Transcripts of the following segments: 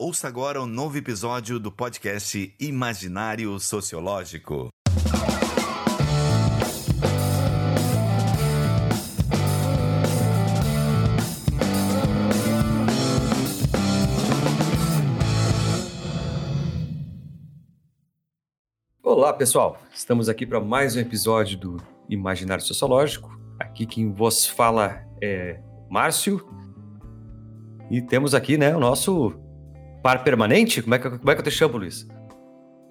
Ouça agora um novo episódio do podcast Imaginário Sociológico. Olá, pessoal. Estamos aqui para mais um episódio do Imaginário Sociológico. Aqui quem vos fala é Márcio. E temos aqui, né, o nosso par permanente? Como é que, como é que eu te chamo, Luiz?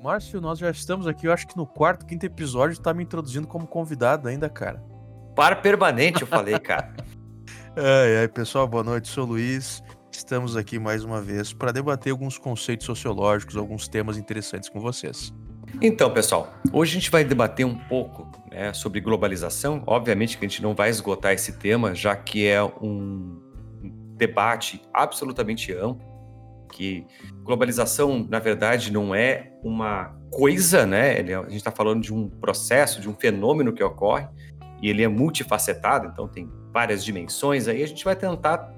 Márcio, nós já estamos aqui, eu acho que no quarto, quinto episódio, tá me introduzindo como convidado ainda, cara. Par permanente, eu falei, cara. ai, ai, pessoal, boa noite, sou o Luiz. Estamos aqui mais uma vez para debater alguns conceitos sociológicos, alguns temas interessantes com vocês. Então, pessoal, hoje a gente vai debater um pouco né, sobre globalização. Obviamente que a gente não vai esgotar esse tema, já que é um debate absolutamente amplo que globalização, na verdade, não é uma coisa, né? Ele, é, a gente está falando de um processo, de um fenômeno que ocorre, e ele é multifacetado, então tem várias dimensões. Aí a gente vai tentar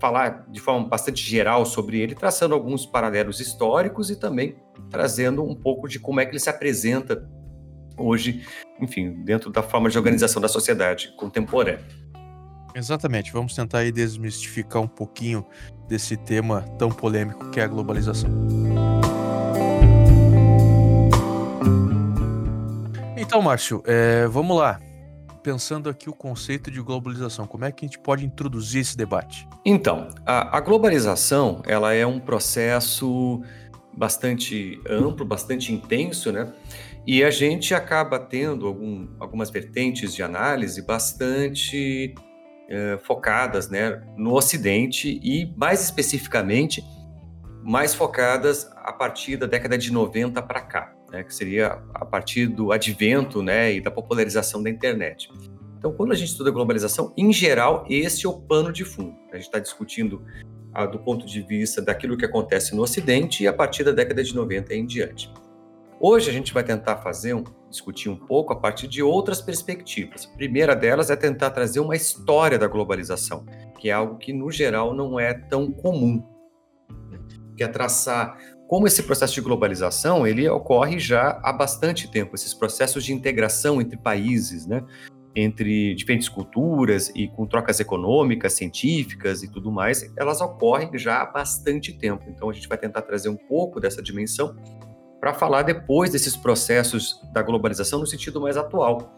falar de forma bastante geral sobre ele, traçando alguns paralelos históricos e também trazendo um pouco de como é que ele se apresenta hoje, enfim, dentro da forma de organização da sociedade contemporânea. Exatamente, vamos tentar aí desmistificar um pouquinho desse tema tão polêmico que é a globalização. Então, Márcio, é, vamos lá. Pensando aqui o conceito de globalização, como é que a gente pode introduzir esse debate? Então, a, a globalização ela é um processo bastante amplo, bastante intenso, né? E a gente acaba tendo algum, algumas vertentes de análise bastante eh, focadas né, no Ocidente e, mais especificamente, mais focadas a partir da década de 90 para cá, né, que seria a partir do advento né, e da popularização da internet. Então, quando a gente estuda globalização, em geral, esse é o pano de fundo. A gente está discutindo ah, do ponto de vista daquilo que acontece no Ocidente e a partir da década de 90 em diante. Hoje a gente vai tentar fazer um, discutir um pouco a partir de outras perspectivas. A primeira delas é tentar trazer uma história da globalização, que é algo que no geral não é tão comum. Né? Que é traçar como esse processo de globalização ele ocorre já há bastante tempo, esses processos de integração entre países, né? entre diferentes culturas e com trocas econômicas, científicas e tudo mais, elas ocorrem já há bastante tempo. Então a gente vai tentar trazer um pouco dessa dimensão para falar depois desses processos da globalização no sentido mais atual,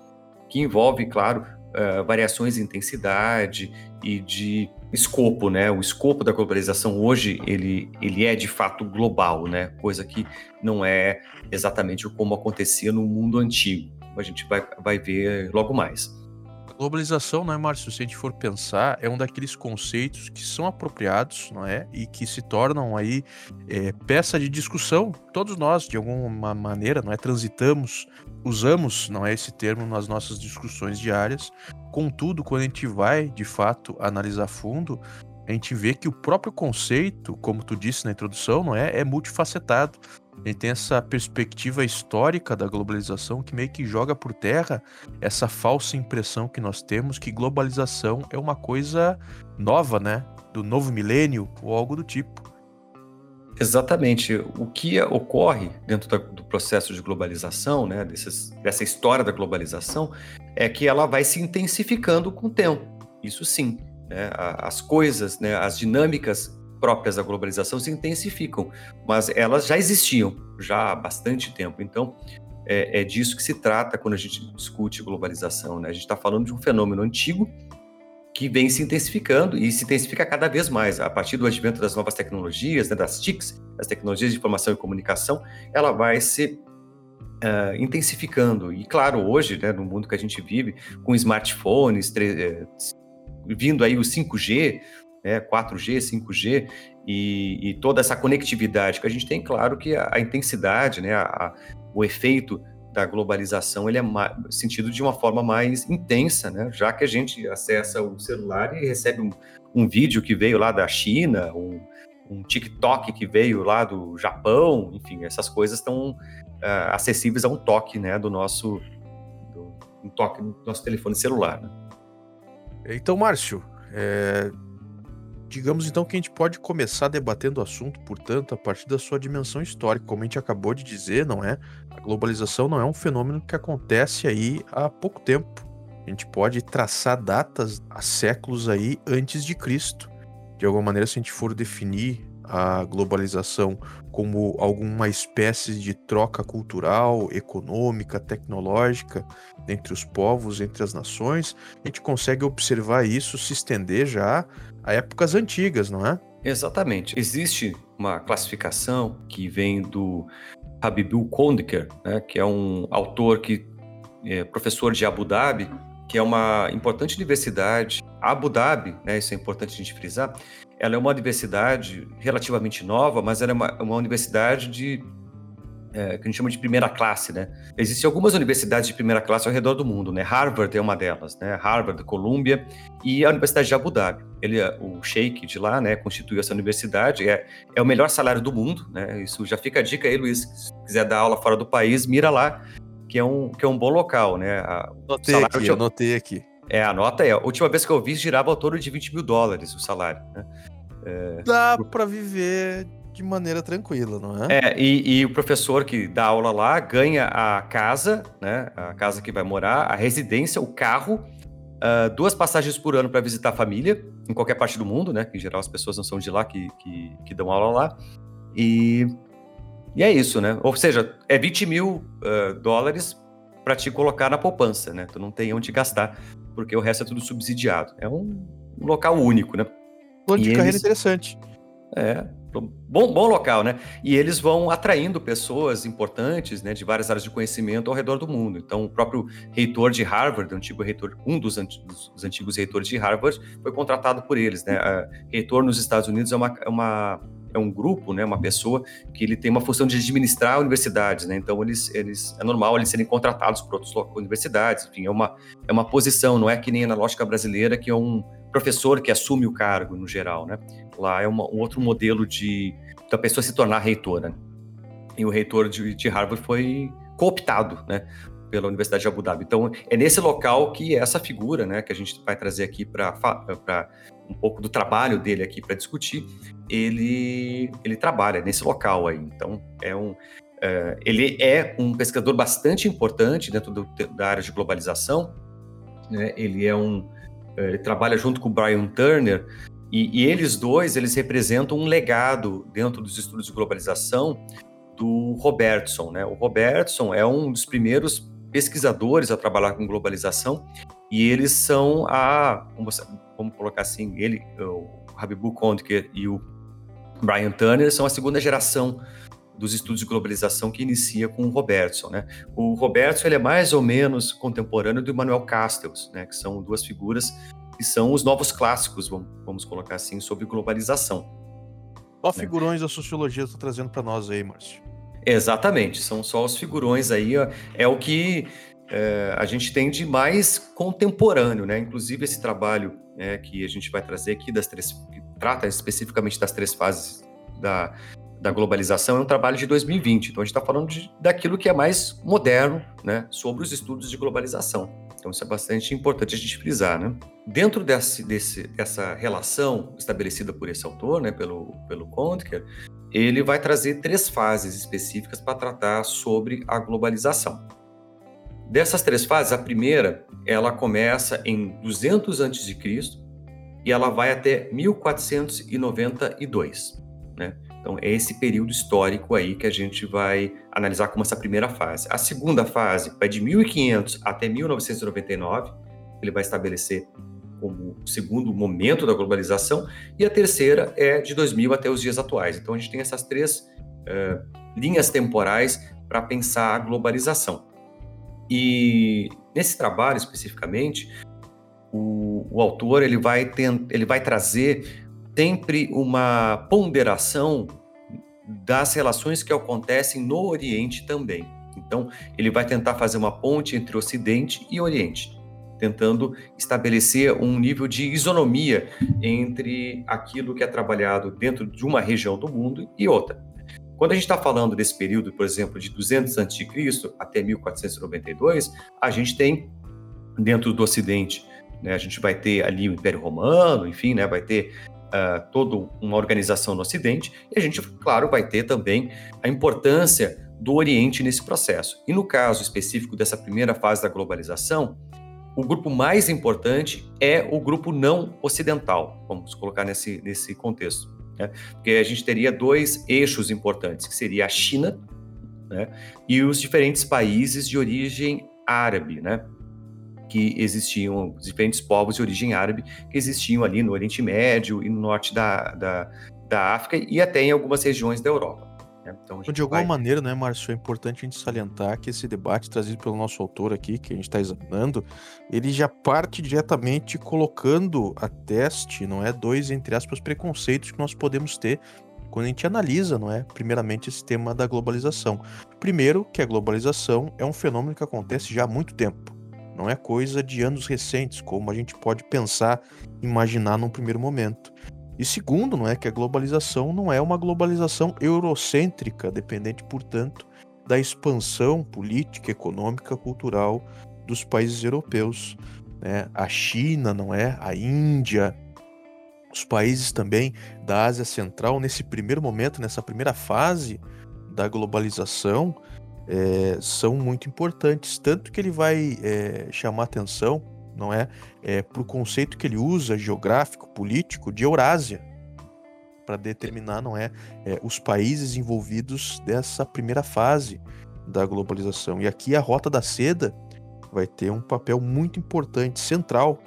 que envolve, claro, uh, variações de intensidade e de escopo, né? O escopo da globalização hoje ele, ele é de fato global, né? Coisa que não é exatamente como acontecia no mundo antigo. A gente vai, vai ver logo mais globalização, não é, Márcio? Se a gente for pensar, é um daqueles conceitos que são apropriados, não é? E que se tornam aí é, peça de discussão. Todos nós, de alguma maneira, não é? Transitamos, usamos, não é esse termo nas nossas discussões diárias. Contudo, quando a gente vai, de fato, analisar fundo, a gente vê que o próprio conceito, como tu disse na introdução, não é, é multifacetado. Ele tem essa perspectiva histórica da globalização que meio que joga por terra essa falsa impressão que nós temos que globalização é uma coisa nova, né? Do novo milênio ou algo do tipo. Exatamente. O que ocorre dentro do processo de globalização, né, desses, dessa história da globalização, é que ela vai se intensificando com o tempo. Isso sim. Né? As coisas, né, as dinâmicas próprias da globalização se intensificam, mas elas já existiam já há bastante tempo. Então, é, é disso que se trata quando a gente discute globalização. Né? A gente está falando de um fenômeno antigo que vem se intensificando e se intensifica cada vez mais. A partir do advento das novas tecnologias, né, das TICs, as tecnologias de informação e comunicação, ela vai se uh, intensificando. E claro, hoje, né, no mundo que a gente vive, com smartphones, eh, vindo aí o 5G, né, 4G, 5G e, e, toda essa conectividade que a gente tem, claro que a, a intensidade, né, a, o efeito da globalização ele é sentido de uma forma mais intensa, né, já que a gente acessa o celular e recebe um, um vídeo que veio lá da China, um, um, TikTok que veio lá do Japão, enfim, essas coisas estão uh, acessíveis a um toque, né, do nosso um toque nosso telefone celular. Né? Então, Márcio, é, digamos então que a gente pode começar debatendo o assunto, portanto, a partir da sua dimensão histórica, como a gente acabou de dizer, não é? A globalização não é um fenômeno que acontece aí há pouco tempo. A gente pode traçar datas há séculos aí antes de Cristo. De alguma maneira, se a gente for definir a globalização como alguma espécie de troca cultural, econômica, tecnológica entre os povos, entre as nações, a gente consegue observar isso se estender já a épocas antigas, não é? Exatamente. Existe uma classificação que vem do Habibul Kondiker, né, que é um autor que é professor de Abu Dhabi, que é uma importante universidade. Abu Dhabi, né, isso é importante a gente frisar, ela é uma universidade relativamente nova, mas ela é uma, uma universidade de é, que a gente chama de primeira classe, né? Existem algumas universidades de primeira classe ao redor do mundo, né? Harvard é uma delas, né? Harvard, Columbia e a Universidade de Abu Dhabi. Ele, é, o Sheikh de lá, né, constituiu essa universidade, é, é o melhor salário do mundo, né? Isso já fica a dica aí, Luiz, se quiser dar aula fora do país, mira lá, que é um, que é um bom local, né? A, anotei aqui, eu anotei aqui. É, a nota é, a última vez que eu vi girava ao torno de 20 mil dólares o salário, né? É, Dá por... para viver de maneira tranquila, não é? É, e, e, o professor que dá aula lá ganha a casa, né? A casa que vai morar, a residência, o carro, uh, duas passagens por ano para visitar a família, em qualquer parte do mundo, né? em geral as pessoas não são de lá que, que, que dão aula lá. E, e é isso, né? Ou seja, é 20 mil uh, dólares para te colocar na poupança, né? Tu não tem onde gastar, porque o resto é tudo subsidiado. É um, um local único, né? Plano de carreira interessante. É, bom, bom local, né? E eles vão atraindo pessoas importantes, né, de várias áreas de conhecimento ao redor do mundo. Então, o próprio reitor de Harvard, antigo reitor, um dos, antigos, dos antigos reitores de Harvard, foi contratado por eles, né? A reitor nos Estados Unidos é uma, é uma é um grupo, né, uma pessoa que ele tem uma função de administrar universidades, né? Então eles, eles é normal eles serem contratados por outras universidades, enfim, é uma é uma posição, não é que nem na lógica brasileira que é um professor que assume o cargo no geral, né? Lá é uma, um outro modelo de da pessoa se tornar reitora. E o reitor de, de Harvard foi cooptado, né? Pela Universidade de Abu Dhabi. Então, é nesse local que essa figura, né, que a gente vai trazer aqui para um pouco do trabalho dele aqui para discutir, ele, ele trabalha nesse local aí. Então, é um, é, ele é um pesquisador bastante importante dentro do, da área de globalização. Né? Ele é um, é, ele trabalha junto com o Brian Turner e, e, eles dois, eles representam um legado dentro dos estudos de globalização do Robertson, né? O Robertson é um dos primeiros pesquisadores a trabalhar com globalização e eles são a, vamos, colocar assim, ele, o Habibul Kondker e o Brian Turner são a segunda geração dos estudos de globalização que inicia com o Robertson, né? O Robertson ele é mais ou menos contemporâneo do Emmanuel Castells, né? Que são duas figuras que são os novos clássicos, vamos, colocar assim, sobre globalização. Qual né? figurões da sociologia está trazendo para nós aí, Márcio? Exatamente, são só os figurões aí, é o que é, a gente tem de mais contemporâneo, né? Inclusive esse trabalho né, que a gente vai trazer aqui das três, trata especificamente das três fases da, da globalização é um trabalho de 2020. Então a gente está falando de, daquilo que é mais moderno, né, sobre os estudos de globalização. Então isso é bastante importante a gente frisar, né? Dentro desse, desse, dessa relação estabelecida por esse autor, né, pelo pelo Kontker, ele vai trazer três fases específicas para tratar sobre a globalização. Dessas três fases, a primeira, ela começa em 200 a.C. e ela vai até 1492, né? Então, é esse período histórico aí que a gente vai analisar como essa primeira fase. A segunda fase vai de 1500 até 1999, ele vai estabelecer como o segundo momento da globalização, e a terceira é de 2000 até os dias atuais. Então, a gente tem essas três uh, linhas temporais para pensar a globalização. E nesse trabalho especificamente, o, o autor ele vai, ele vai trazer sempre uma ponderação das relações que acontecem no Oriente também. Então, ele vai tentar fazer uma ponte entre Ocidente e Oriente, tentando estabelecer um nível de isonomia entre aquilo que é trabalhado dentro de uma região do mundo e outra. Quando a gente está falando desse período, por exemplo, de 200 a.C. até 1492, a gente tem dentro do Ocidente, né, a gente vai ter ali o Império Romano, enfim, né, vai ter uh, toda uma organização no Ocidente, e a gente, claro, vai ter também a importância do Oriente nesse processo. E no caso específico dessa primeira fase da globalização, o grupo mais importante é o grupo não ocidental, vamos colocar nesse, nesse contexto. Né? Porque a gente teria dois eixos importantes, que seria a China né? e os diferentes países de origem árabe, né? Que existiam, os diferentes povos de origem árabe que existiam ali no Oriente Médio e no norte da, da, da África e até em algumas regiões da Europa. Né? Então, de alguma vai... maneira, né, Márcio, é importante a gente salientar que esse debate trazido pelo nosso autor aqui, que a gente está examinando, ele já parte diretamente colocando a teste, não é, dois, entre aspas, preconceitos que nós podemos ter quando a gente analisa, não é, primeiramente esse tema da globalização. Primeiro, que a globalização é um fenômeno que acontece já há muito tempo. Não é coisa de anos recentes, como a gente pode pensar, imaginar num primeiro momento. E segundo, não é que a globalização não é uma globalização eurocêntrica, dependente, portanto, da expansão política, econômica, cultural dos países europeus. Né? A China, não é? A Índia, os países também da Ásia Central, nesse primeiro momento, nessa primeira fase da globalização, é, são muito importantes. Tanto que ele vai é, chamar atenção não é, é para o conceito que ele usa geográfico, político de Eurásia para determinar, não é, é, os países envolvidos dessa primeira fase da globalização. E aqui a Rota da Seda vai ter um papel muito importante, central,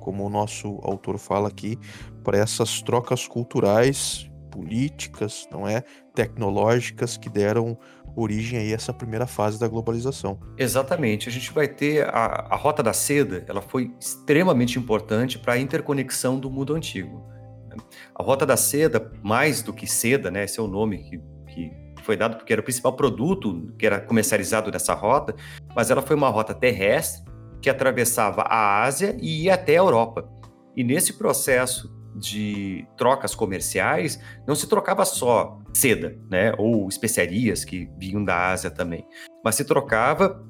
como o nosso autor fala aqui, para essas trocas culturais, políticas, não é, tecnológicas que deram origem aí a essa primeira fase da globalização. Exatamente. A gente vai ter a, a Rota da Seda, ela foi extremamente importante para a interconexão do mundo antigo. Né. A Rota da Seda, mais do que seda, né, esse é o nome que, que foi dado porque era o principal produto que era comercializado nessa rota, mas ela foi uma rota terrestre que atravessava a Ásia e ia até a Europa. E nesse processo de trocas comerciais, não se trocava só seda, né, ou especiarias que vinham da Ásia também, mas se trocava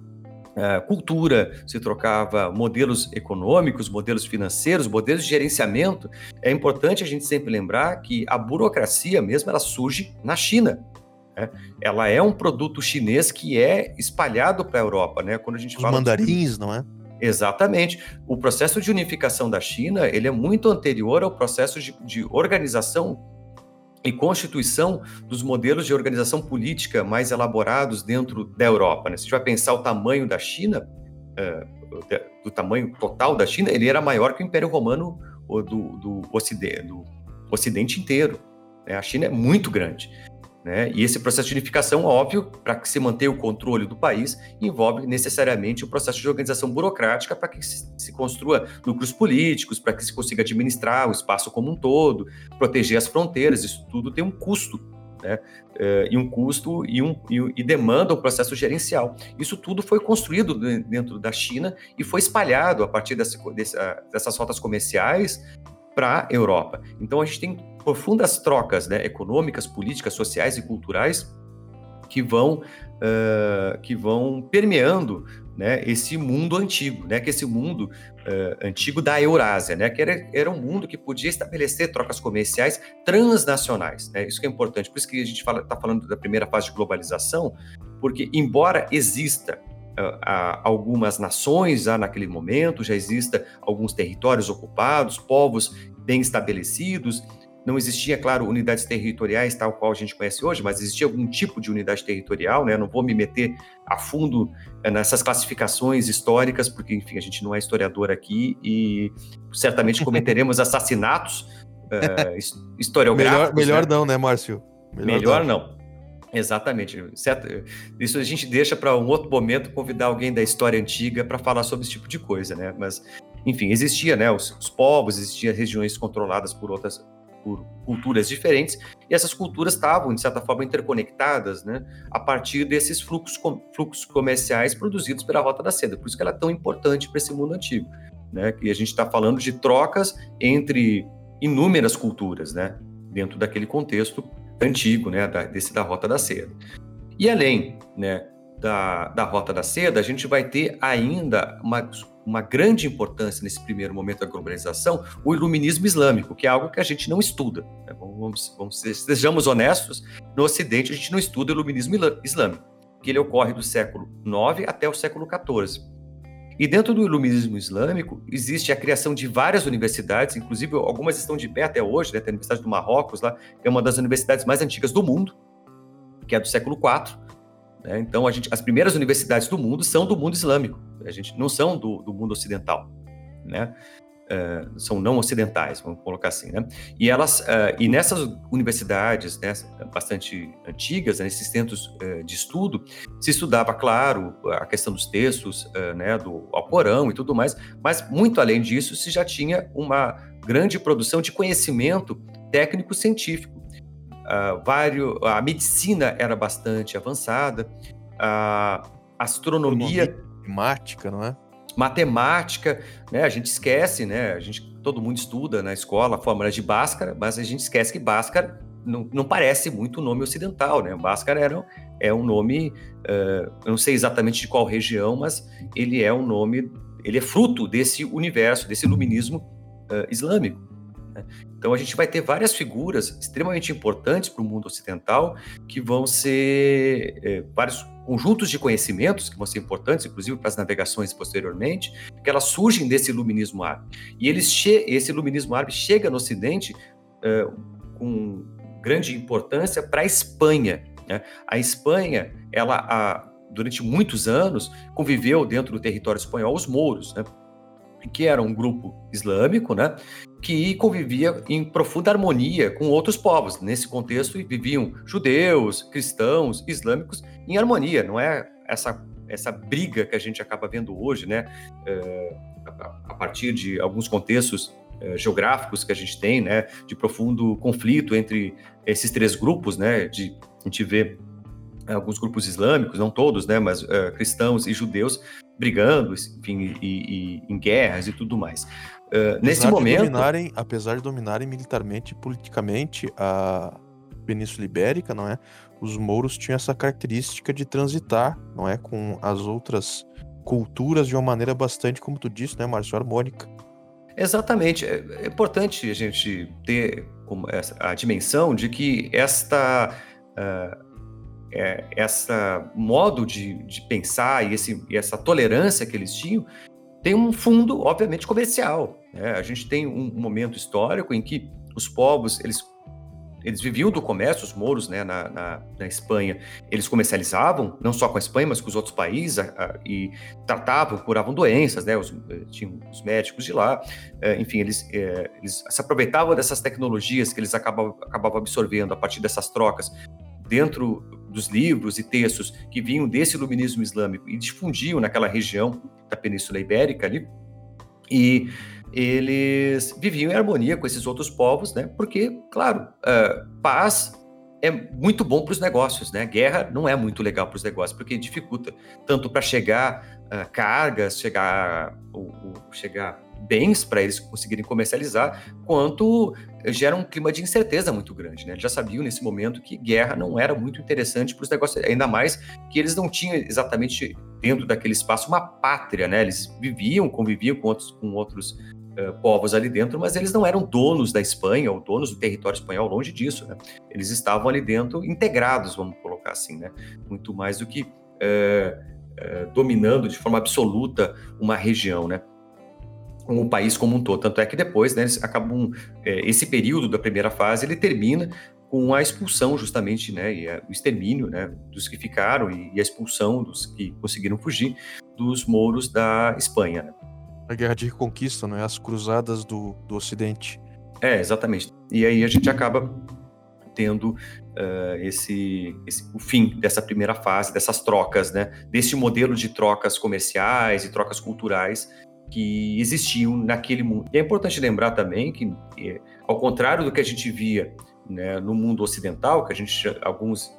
uh, cultura, se trocava modelos econômicos, modelos financeiros, modelos de gerenciamento. É importante a gente sempre lembrar que a burocracia mesmo ela surge na China. Né? Ela é um produto chinês que é espalhado para a Europa, né? Quando a gente Os fala mandarins, não é? Exatamente. O processo de unificação da China ele é muito anterior ao processo de, de organização e constituição dos modelos de organização política mais elaborados dentro da Europa. Né? Se a gente vai pensar o tamanho da China, uh, do tamanho total da China, ele era maior que o Império Romano do, do, ocidente, do ocidente inteiro. Né? A China é muito grande. Né? E esse processo de unificação, óbvio, para que se mantenha o controle do país, envolve necessariamente o um processo de organização burocrática para que se, construa núcleos políticos, para que se consiga administrar o espaço como um todo, proteger as fronteiras. Isso tudo tem um custo né? Uh, e um custo e, um, e, demanda um processo gerencial. Isso tudo foi construído dentro da China e foi espalhado a partir dessa, dessa, dessas rotas comerciais para a Europa. Então a gente tem profundas trocas né, econômicas, políticas, sociais e culturais que vão, uh, que vão permeando né, esse mundo antigo, né, que esse mundo uh, antigo da Eurásia, né, que era, era um mundo que podia estabelecer trocas comerciais transnacionais. Né, isso que é importante. Por isso que a gente está fala, tá falando da primeira fase de globalização, porque embora exista algumas nações já naquele momento, já exista alguns territórios ocupados, povos bem estabelecidos. Não existia, claro, unidades territoriais tal qual a gente conhece hoje, mas existia algum tipo de unidade territorial, né? Não vou me meter a fundo uh, nessas classificações históricas, porque, enfim, a gente não é historiador aqui e certamente cometeremos assassinatos uh, historiográficos. Melhor, melhor né? não, né, Márcio? Melhor, melhor não. não. Exatamente. Certo? Isso a gente deixa para um outro momento convidar alguém da história antiga para falar sobre esse tipo de coisa, né? Mas, enfim, existia, né? Os, os povos, existiam regiões controladas por outras por culturas diferentes e essas culturas estavam de certa forma interconectadas, né? A partir desses fluxos fluxos comerciais produzidos pela Rota da Seda. Por isso que ela é tão importante para esse mundo antigo, né? Que a gente está falando de trocas entre inúmeras culturas, né? Dentro daquele contexto antigo, né, da, desse da Rota da Seda. E além, né, da, da Rota da Seda, a gente vai ter ainda uma uma grande importância nesse primeiro momento da globalização o iluminismo islâmico, que é algo que a gente não estuda. Né? Vamos, vamos, sejamos honestos, no Ocidente a gente não estuda o iluminismo islâmico, que ele ocorre do século IX até o século XIV. E dentro do iluminismo islâmico existe a criação de várias universidades, inclusive algumas estão de pé até hoje, né? Tem a Universidade do Marrocos lá, que é uma das universidades mais antigas do mundo, que é do século IV. Né? Então, a gente, as primeiras universidades do mundo são do mundo islâmico, a gente não são do, do mundo ocidental, né? Uh, são não ocidentais, vamos colocar assim, né? E elas, uh, e nessas universidades, né, bastante antigas, né, nesses centros uh, de estudo, se estudava, claro, a questão dos textos, né, do Alcorão e tudo mais, mas muito além disso, se já tinha uma grande produção de conhecimento técnico-científico uh, vários, a medicina era bastante avançada, a astronomia... Matemática, não é? Matemática, né? A gente esquece, né? A gente, todo mundo estuda na escola a fórmula de Bhaskara, mas a gente esquece que Bhaskara não, não parece muito o nome ocidental, né? Bhaskara era, é um nome, uh, eu não sei exatamente de qual região, mas ele é um nome, ele é fruto desse universo, desse iluminismo uh, islâmico. Né? Então a gente vai ter várias figuras extremamente importantes para o mundo ocidental que vão ser é, vários conjuntos de conhecimentos que vão ser importantes, inclusive para as navegações posteriormente, que elas surgem desse iluminismo árabe. E eles esse iluminismo árabe chega no Ocidente é, com grande importância para a Espanha. Né? A Espanha, ela a, durante muitos anos conviveu dentro do território espanhol os mouros, né? que era um grupo islâmico, né, que convivia em profunda harmonia com outros povos. Nesse contexto, viviam judeus, cristãos, islâmicos em harmonia. Não é essa essa briga que a gente acaba vendo hoje, né, é, a partir de alguns contextos é, geográficos que a gente tem, né, de profundo conflito entre esses três grupos, né, de a gente vê alguns grupos islâmicos, não todos, né, mas uh, cristãos e judeus brigando, enfim, e, e, em guerras e tudo mais. Uh, nesse momento, dominarem, apesar de dominarem militarmente e politicamente a Península Ibérica, não é? Os mouros tinham essa característica de transitar, não é, com as outras culturas de uma maneira bastante, como tu disse, né, Márcio, harmônica. Exatamente. É, é importante a gente ter a dimensão de que esta uh, é, essa modo de, de pensar e, esse, e, essa tolerância que eles tinham tem um fundo, obviamente, comercial. Né? A gente tem um, momento histórico em que os povos eles, eles viviam do comércio, os mouros né, na, na, na, Espanha, eles comercializavam, não só com a Espanha, mas com os outros países, a, a, e tratavam, curavam doenças, né, os, eh, tinham os médicos de lá, é, enfim, eles, é, eles se aproveitavam dessas tecnologias que eles acabavam, acabavam absorvendo a partir dessas trocas dentro dos livros e textos que vinham desse iluminismo islâmico e difundiam naquela região da Península Ibérica ali. E eles viviam em harmonia com esses outros povos, né? Porque, claro, uh, paz é muito bom para os negócios, né? Guerra não é muito legal para os negócios, porque dificulta tanto para chegar uh, cargas, chegar, chegar bens para eles conseguirem comercializar, quanto gera um clima de incerteza muito grande. Né? Eles já sabiam nesse momento que guerra não era muito interessante para os negócios, ainda mais que eles não tinham exatamente dentro daquele espaço uma pátria, né? Eles viviam, conviviam com outros, com outros uh, povos ali dentro, mas eles não eram donos da Espanha ou donos do território espanhol, longe disso, né? Eles estavam ali dentro integrados, vamos colocar assim, né? Muito mais do que uh, dominando de forma absoluta uma região, né? O país como um todo. Tanto é que depois, né, acabam, é, esse período da primeira fase, ele termina com a expulsão justamente, né, e a, o extermínio, né, dos que ficaram e, e, a expulsão dos que conseguiram fugir dos mouros da Espanha. Né? A guerra de reconquista, né, as cruzadas do, do Ocidente. É, exatamente. E aí a gente acaba tendo uh, esse, esse, o fim dessa primeira fase, dessas trocas, né, desse modelo de trocas comerciais e trocas culturais que existiam naquele mundo. E é importante lembrar também que, ao contrário do que a gente via né, no mundo ocidental, que a gente, alguns,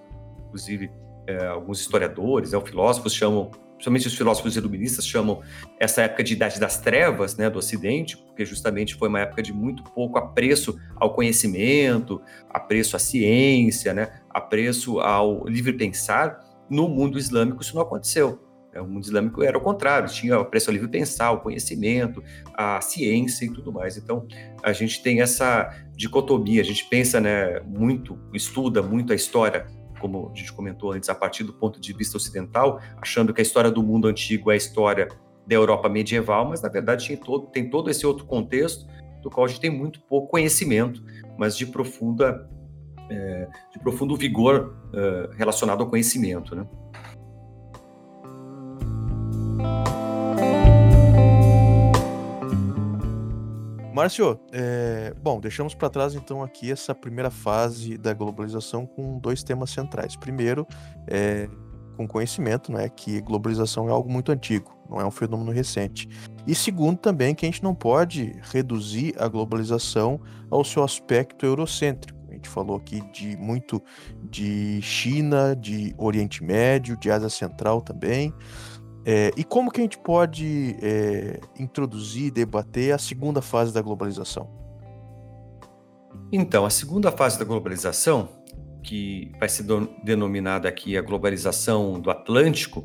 inclusive, é, alguns historiadores, né, filósofos chamam, principalmente os filósofos iluministas chamam essa época de idade das trevas, né, do Ocidente, porque justamente foi uma época de muito pouco apreço ao conhecimento, apreço à ciência, né, apreço ao livre pensar. No mundo islâmico isso não aconteceu. O mundo islâmico era o contrário, tinha o preço ao livre pensar, o conhecimento, a ciência e tudo mais. Então, a gente tem essa dicotomia, a gente pensa né, muito, estuda muito a história, como a gente comentou antes, a partir do ponto de vista ocidental, achando que a história do mundo antigo é a história da Europa medieval, mas na verdade tem todo, tem todo esse outro contexto do qual a gente tem muito pouco conhecimento, mas de profunda é, de profundo vigor é, relacionado ao conhecimento, né? Márcio, é, bom, deixamos para trás então aqui essa primeira fase da globalização com dois temas centrais. Primeiro, é, com conhecimento, né, que globalização é algo muito antigo, não é um fenômeno recente. E segundo também que a gente não pode reduzir a globalização ao seu aspecto eurocêntrico. A gente falou aqui de muito de China, de Oriente Médio, de Ásia Central também. É, e como que a gente pode é, introduzir, debater a segunda fase da globalização? Então, a segunda fase da globalização, que vai ser denominada aqui a globalização do Atlântico,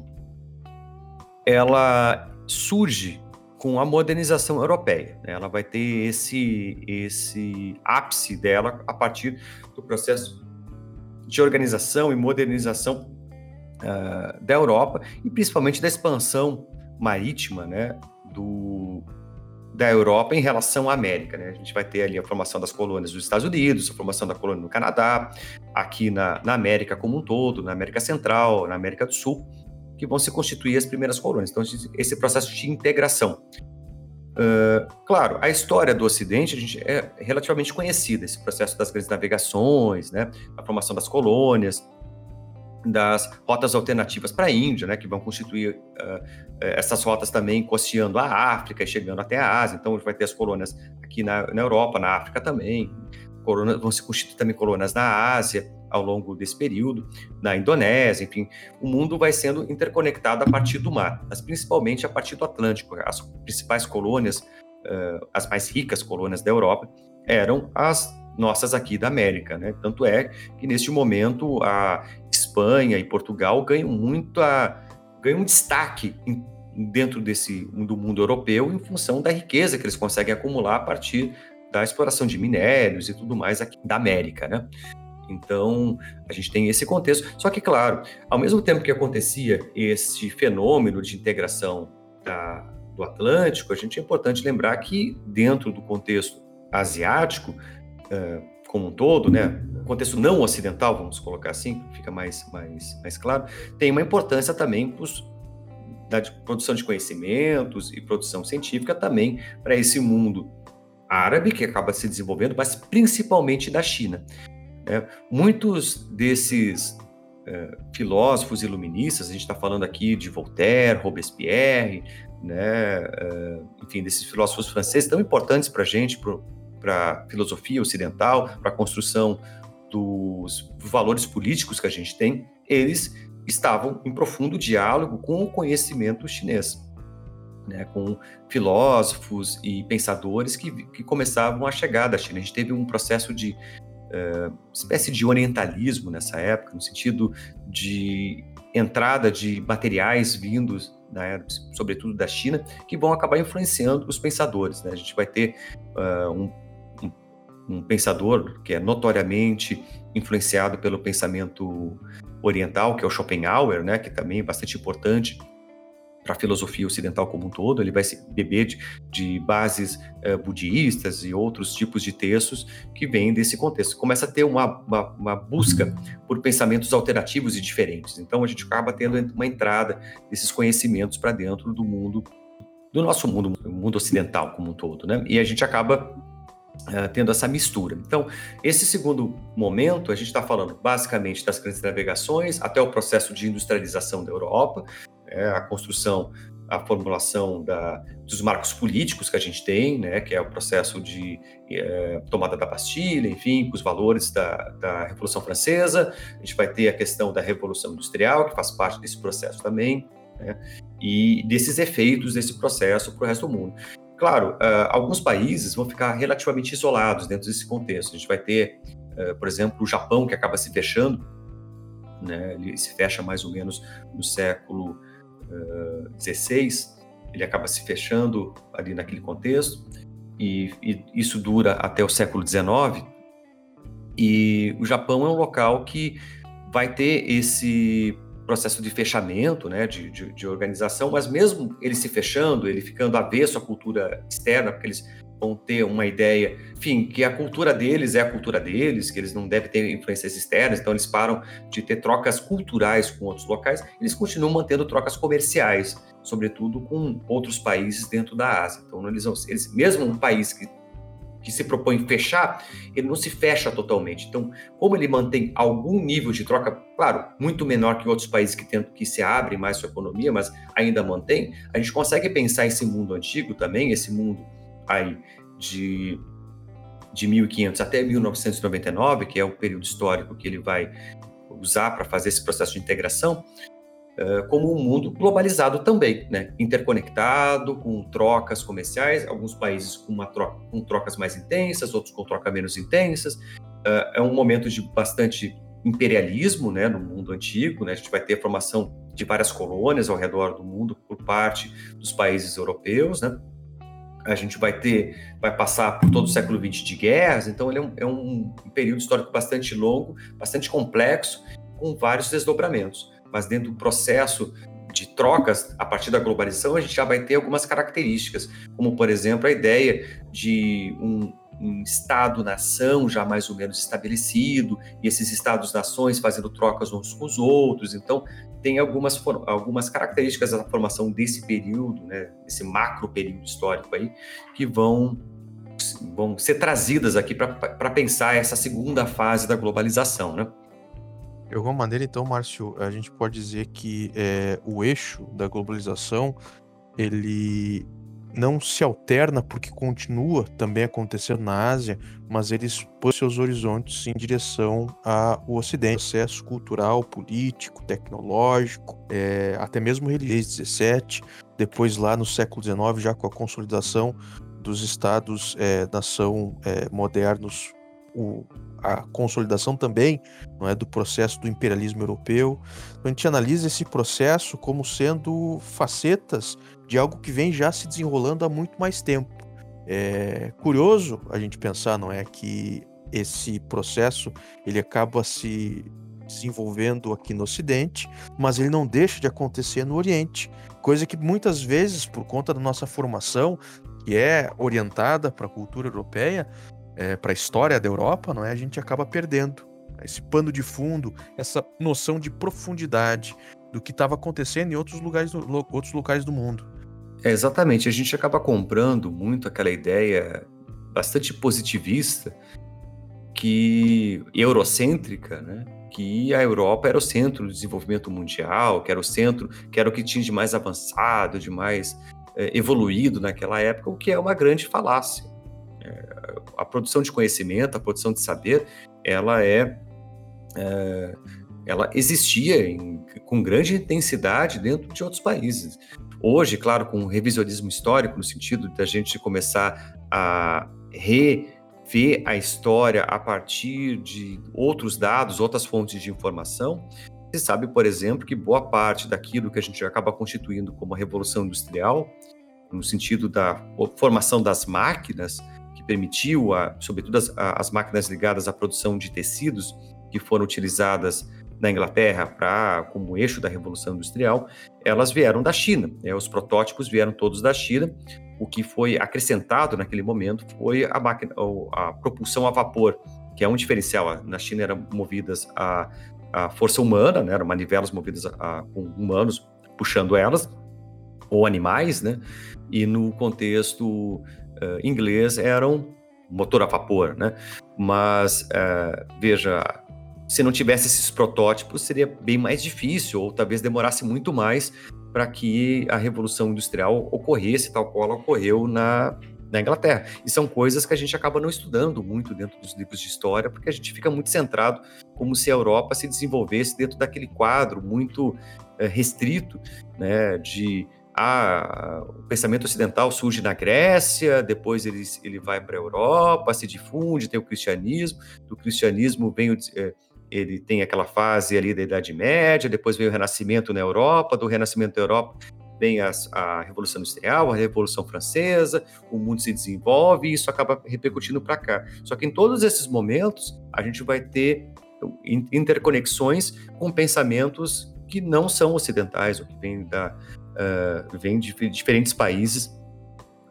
ela surge com a modernização europeia. Né? Ela vai ter esse, esse ápice dela a partir do processo de organização e modernização uh, da Europa e principalmente da expansão marítima, né, do, da Europa em relação à América. Né? A gente vai ter ali a formação das colônias dos Estados Unidos, a formação da colônia no Canadá, aqui na, na América como um todo, na América Central, na América do Sul, que vão se constituir as primeiras colônias. Então, esse processo de integração. Uh, claro, a história do Ocidente a gente é relativamente conhecida, esse processo das grandes navegações, né, a formação das colônias, das rotas alternativas para a Índia, né, que vão constituir uh, essas rotas também costeando a África e chegando até a Ásia. Então, vai ter as colônias aqui na, na Europa, na África também, vão se constituir também colônias na Ásia ao longo desse período, na Indonésia, enfim, o mundo vai sendo interconectado a partir do mar, mas principalmente a partir do Atlântico. As principais colônias, uh, as mais ricas colônias da Europa, eram as nossas aqui da América, né? Tanto é que neste momento a Espanha e Portugal ganham muito a, ganham um destaque em, dentro desse do mundo europeu em função da riqueza que eles conseguem acumular a partir da exploração de minérios e tudo mais aqui da América, né? Então, a gente tem esse contexto. Só que, claro, ao mesmo tempo que acontecia esse fenômeno de integração da, do Atlântico, a gente é importante lembrar que, dentro do contexto asiático, uh, como um todo, né, contexto não ocidental, vamos colocar assim, fica mais, mais, mais claro, tem uma importância também pros, da produção de conhecimentos e produção científica também para esse mundo árabe que acaba se desenvolvendo, mas principalmente da China. É, muitos desses é, filósofos iluministas, a gente está falando aqui de Voltaire, Robespierre, né, é, enfim, desses filósofos franceses tão importantes para a gente, para a filosofia ocidental, para a construção dos valores políticos que a gente tem, eles estavam em profundo diálogo com o conhecimento chinês, né, com filósofos e pensadores que, que começavam a chegar da China. A gente teve um processo de uh, espécie de orientalismo nessa época, no sentido de entrada de materiais vindos, né, sobretudo da China, que vão acabar influenciando os pensadores. Né? A gente vai ter uh, um, um, pensador que é notoriamente influenciado pelo pensamento oriental, que é o Schopenhauer, né, que também é bastante importante para a filosofia ocidental como um todo, ele vai se beber de, de bases uh, budistas e outros tipos de textos que vêm desse contexto. Começa a ter uma, uma, uma, busca por pensamentos alternativos e diferentes. Então a gente acaba tendo uma entrada desses conhecimentos para dentro do mundo, do nosso mundo, mundo ocidental como um todo, né? E a gente acaba uh, tendo essa mistura. Então, esse segundo momento, a gente está falando basicamente das grandes navegações até o processo de industrialização da Europa, é, a construção, a formulação da, dos marcos políticos que a gente tem, né, que é o processo de é, tomada da Bastilha, enfim, os valores da, da Revolução Francesa. A gente vai ter a questão da Revolução Industrial, que faz parte desse processo também, né, e desses efeitos desse processo para o resto do mundo. Claro, uh, alguns países vão ficar relativamente isolados dentro desse contexto. A gente vai ter, uh, por exemplo, o Japão, que acaba se fechando, né, ele se fecha mais ou menos no século XVI, ele acaba se fechando ali naquele contexto, e, e isso dura até o século XIX. E o Japão é um local que vai ter esse processo de fechamento, né, de, de, de, organização, mas mesmo ele se fechando, ele ficando avesso à cultura externa, porque eles vão ter uma ideia, enfim, que a cultura deles é a cultura deles, que eles não devem ter influências externas, então eles param de ter trocas culturais com outros locais, eles continuam mantendo trocas comerciais, sobretudo com outros países dentro da Ásia. Então eles, eles mesmo um país que que se propõe fechar, ele não se fecha totalmente. Então, como ele mantém algum nível de troca, claro, muito menor que outros países que tentam que se abrem mais sua economia, mas ainda mantém, a gente consegue pensar esse mundo antigo também, esse mundo aí de de 1500 até 1999, que é o período histórico que ele vai usar para fazer esse processo de integração, como um mundo globalizado também, né? interconectado, com trocas comerciais, alguns países com, uma troca, com trocas mais intensas, outros com trocas menos intensas. É um momento de bastante imperialismo né, no mundo antigo, né? a gente vai ter a formação de várias colônias ao redor do mundo por parte dos países europeus, né? a gente vai ter, vai passar por todo o século XX de guerras, então ele é um, é um período histórico bastante longo, bastante complexo, com vários desdobramentos mas dentro do processo de trocas a partir da globalização, a gente já vai ter algumas características, como, por exemplo, a ideia de um, um Estado-nação já mais ou menos estabelecido, e esses Estados-nações fazendo trocas uns com os outros. Então, tem algumas, algumas características da formação desse período, né, esse macro período histórico aí, que vão, vão ser trazidas aqui para pensar essa segunda fase da globalização, né? De alguma maneira, então, Márcio, a gente pode dizer que é, o eixo da globalização ele não se alterna porque continua também acontecendo na Ásia, mas ele expõe seus horizontes em direção ao Ocidente. Processo cultural, político, tecnológico, é, até mesmo religioso 17, depois lá no século XIX, já com a consolidação dos estados-nação é, é, modernos o, a consolidação também não é do processo do imperialismo europeu. Então, a gente analisa esse processo como sendo facetas de algo que vem já se desenrolando há muito mais tempo. É curioso a gente pensar, não é, que esse processo ele acaba se desenvolvendo aqui no Ocidente, mas ele não deixa de acontecer no Oriente, coisa que muitas vezes, por conta da nossa formação, que é orientada para a cultura europeia, é, para a história da Europa, não é? A gente acaba perdendo esse pano de fundo, essa noção de profundidade do que estava acontecendo em outros lugares, outros locais do mundo. É, exatamente, a gente acaba comprando muito aquela ideia bastante positivista que eurocêntrica, né? Que a Europa era o centro do desenvolvimento mundial, que era o centro, que era o que tinha de mais avançado, de mais é, evoluído naquela época, o que é uma grande falácia a produção de conhecimento, a produção de saber, ela é, é ela existia em, com grande intensidade dentro de outros países. Hoje, claro, com o revisionismo histórico, no sentido da gente começar a rever a história a partir de outros dados, outras fontes de informação, se sabe, por exemplo, que boa parte daquilo que a gente acaba constituindo como a Revolução Industrial, no sentido da formação das máquinas, que permitiu, a, sobretudo as, as máquinas ligadas à produção de tecidos, que foram utilizadas na Inglaterra para como eixo da Revolução Industrial, elas vieram da China. Né? Os protótipos vieram todos da China. O que foi acrescentado naquele momento foi a, máquina, a propulsão a vapor, que é um diferencial. Na China eram movidas a, a força humana, né? eram manivelas movidas a, a, com humanos puxando elas, ou animais, né? E no contexto uh, inglês eram motor a vapor, né? Mas, uh, veja, se não tivesse esses protótipos, seria bem mais difícil, ou talvez demorasse muito mais para que a Revolução Industrial ocorresse, tal qual ela ocorreu na, na Inglaterra. E são coisas que a gente acaba não estudando muito dentro dos livros de história, porque a gente fica muito centrado como se a Europa se desenvolvesse dentro daquele quadro muito é, restrito né, de a, o pensamento ocidental surge na Grécia, depois ele, ele vai para a Europa, se difunde, tem o cristianismo, do cristianismo vem o, é, ele tem aquela fase ali da Idade Média, depois veio o Renascimento na Europa, do Renascimento da Europa vem a, a Revolução Industrial, a Revolução Francesa, o mundo se desenvolve e isso acaba repercutindo para cá. Só que em todos esses momentos, a gente vai ter interconexões com pensamentos que não são ocidentais, ou que vêm da, uh, vem de diferentes países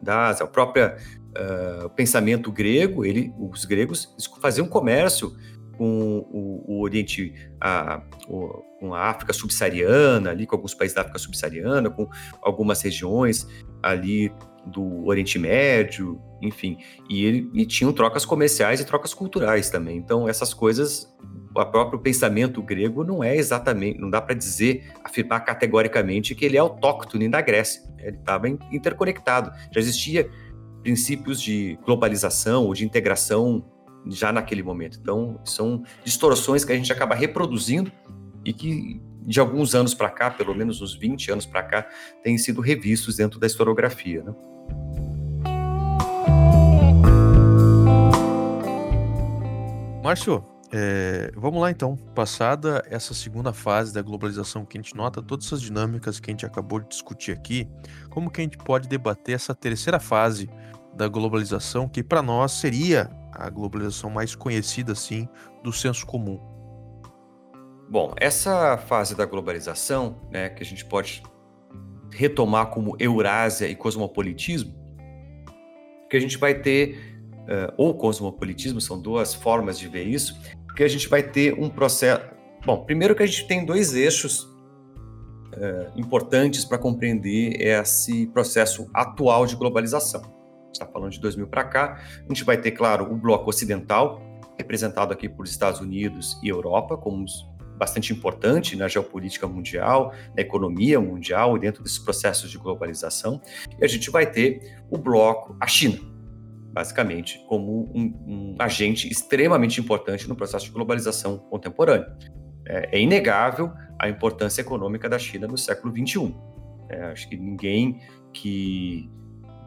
da Ásia. O próprio uh, pensamento grego, ele, os gregos faziam comércio com o, o Oriente, a, o, com a África subsaariana, ali com alguns países da África subsaariana, com algumas regiões ali do Oriente Médio, enfim, e ele e tinham trocas comerciais e trocas culturais também. Então essas coisas, o próprio pensamento grego não é exatamente, não dá para dizer, afirmar categoricamente que ele é autóctone da Grécia. Ele estava interconectado. Já existia princípios de globalização ou de integração já naquele momento. Então, são distorções que a gente acaba reproduzindo e que de alguns anos para cá, pelo menos uns 20 anos para cá, têm sido revistos dentro da historiografia. Né? Márcio, é, vamos lá então. Passada essa segunda fase da globalização que a gente nota, todas essas dinâmicas que a gente acabou de discutir aqui, como que a gente pode debater essa terceira fase da globalização, que para nós seria a globalização mais conhecida, assim, do senso comum. Bom, essa fase da globalização, né, que a gente pode retomar como Eurásia e cosmopolitismo, que a gente vai ter, uh, ou cosmopolitismo, são duas formas de ver isso, que a gente vai ter um processo. Bom, primeiro que a gente tem dois eixos uh, importantes para compreender esse processo atual de globalização está falando de 2000 para cá. A gente vai ter, claro, o bloco ocidental, representado aqui por Estados Unidos e Europa, como bastante importante na geopolítica mundial, na economia mundial e dentro desses processos de globalização. E a gente vai ter o bloco, a China, basicamente, como um, um agente extremamente importante no processo de globalização contemporâneo. É, é inegável a importância econômica da China no século XXI. É, acho que ninguém que.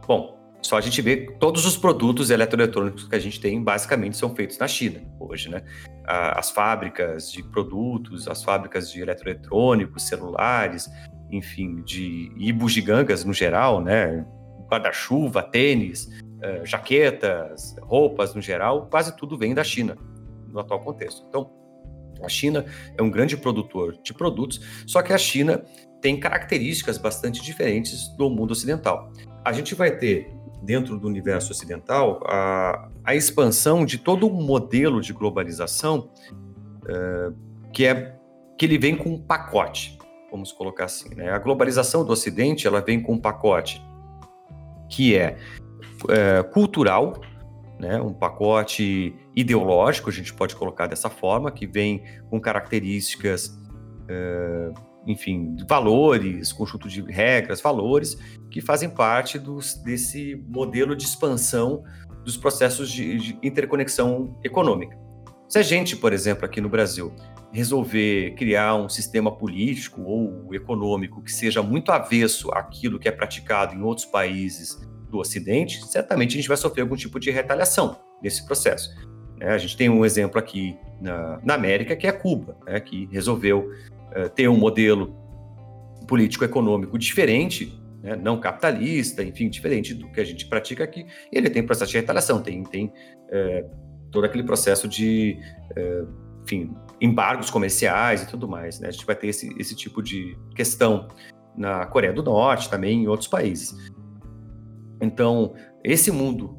Bom, só a gente vê todos os produtos eletroeletrônicos que a gente tem basicamente são feitos na China hoje, né? As fábricas de produtos, as fábricas de eletroeletrônicos, celulares, enfim, de e bugigangas no geral, né? Guarda-chuva, tênis, uh, jaquetas, roupas no geral, quase tudo vem da China no atual contexto. Então, a China é um grande produtor de produtos, só que a China tem características bastante diferentes do mundo ocidental. A gente vai ter dentro do universo ocidental, a, a expansão de todo um modelo de globalização é, que é que ele vem com um pacote, vamos colocar assim. Né? A globalização do Ocidente ela vem com um pacote que é, é cultural, né? um pacote ideológico, a gente pode colocar dessa forma, que vem com características é, enfim, valores, conjunto de regras, valores que fazem parte dos, desse modelo de expansão dos processos de, de interconexão econômica. Se a gente, por exemplo, aqui no Brasil, resolver criar um sistema político ou econômico que seja muito avesso àquilo que é praticado em outros países do Ocidente, certamente a gente vai sofrer algum tipo de retaliação nesse processo. Né? A gente tem um exemplo aqui na, na América, que é Cuba, né? que resolveu eh, ter um modelo político-econômico diferente, né, não capitalista, enfim, diferente do que a gente pratica aqui, ele tem processo de retaliação, tem, tem é, todo aquele processo de, é, enfim, embargos comerciais e tudo mais. Né? A gente vai ter esse, esse tipo de questão na Coreia do Norte, também em outros países. Então, esse mundo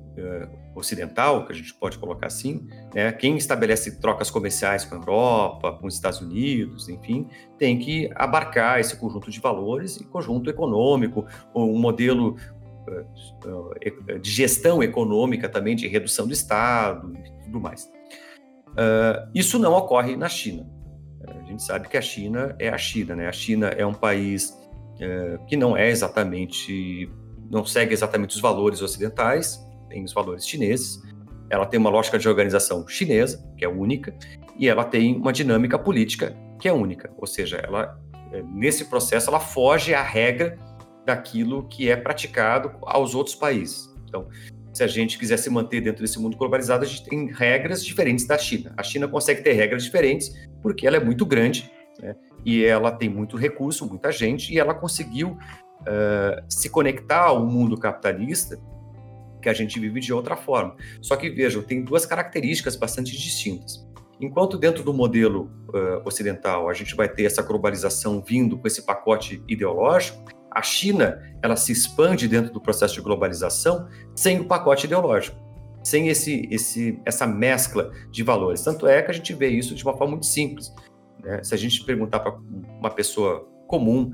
ocidental, que a gente pode colocar assim, né, quem estabelece trocas comerciais com a Europa, com os Estados Unidos, enfim, tem que abarcar esse conjunto de valores e conjunto econômico, um modelo uh, de gestão econômica também, de redução do Estado e tudo mais. Isso não ocorre na China. A gente sabe que a China é a China, né? A China é um país que não é exatamente, não segue exatamente os valores ocidentais, tem os valores chineses, ela tem uma lógica de organização chinesa, que é única, e ela tem uma dinâmica política que é única, ou seja, ela é, nesse processo ela foge à regra daquilo que é praticado aos outros países. Então, se a gente quiser se manter dentro desse mundo globalizado, a gente tem regras diferentes da China. A China consegue ter regras diferentes porque ela é muito grande né? e ela tem muito recurso, muita gente, e ela conseguiu uh, se conectar ao mundo capitalista que a gente vive de outra forma. Só que vejam, tem duas características bastante distintas. Enquanto dentro do modelo uh, ocidental a gente vai ter essa globalização vindo com esse pacote ideológico, a China ela se expande dentro do processo de globalização sem o pacote ideológico, sem esse, esse, essa mescla de valores. Tanto é que a gente vê isso de uma forma muito simples. Né? Se a gente perguntar para uma pessoa comum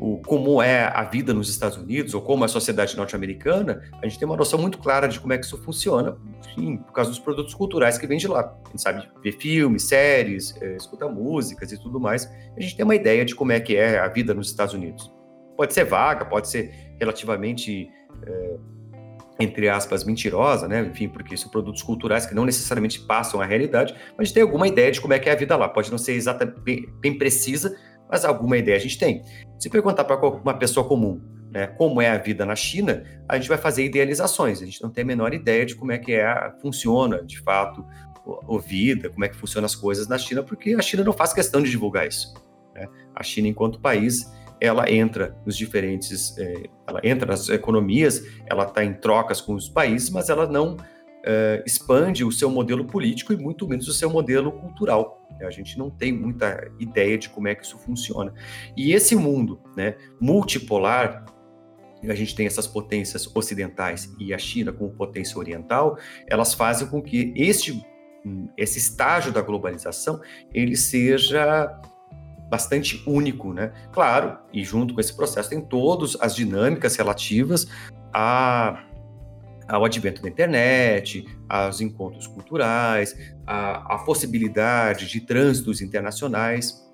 o, como é a vida nos Estados Unidos ou como é a sociedade norte-americana, a gente tem uma noção muito clara de como é que isso funciona, enfim, por causa dos produtos culturais que vêm de lá. A gente sabe ver filmes, séries, é, escuta músicas e tudo mais. A gente tem uma ideia de como é que é a vida nos Estados Unidos. Pode ser vaga, pode ser relativamente, é, entre aspas, mentirosa, né? Enfim, porque são produtos culturais que não necessariamente passam a realidade, mas a gente tem alguma ideia de como é que é a vida lá. Pode não ser exatamente bem, bem precisa, mas alguma ideia a gente tem. Se perguntar para uma pessoa comum, né, como é a vida na China, a gente vai fazer idealizações. A gente não tem a menor ideia de como é que é, funciona, de fato, a vida, como é que funcionam as coisas na China, porque a China não faz questão de divulgar isso. Né? A China, enquanto país, ela entra nos diferentes, é, ela entra nas economias, ela está em trocas com os países, mas ela não é, expande o seu modelo político e muito menos o seu modelo cultural. A gente não tem muita ideia de como é que isso funciona. E esse mundo, né, multipolar, a gente tem essas potências ocidentais e a China como potência oriental, elas fazem com que este esse estágio da globalização ele seja bastante único, né? Claro, e junto com esse processo tem todas as dinâmicas relativas a, ao advento da internet, aos encontros culturais, a, a possibilidade de trânsitos internacionais.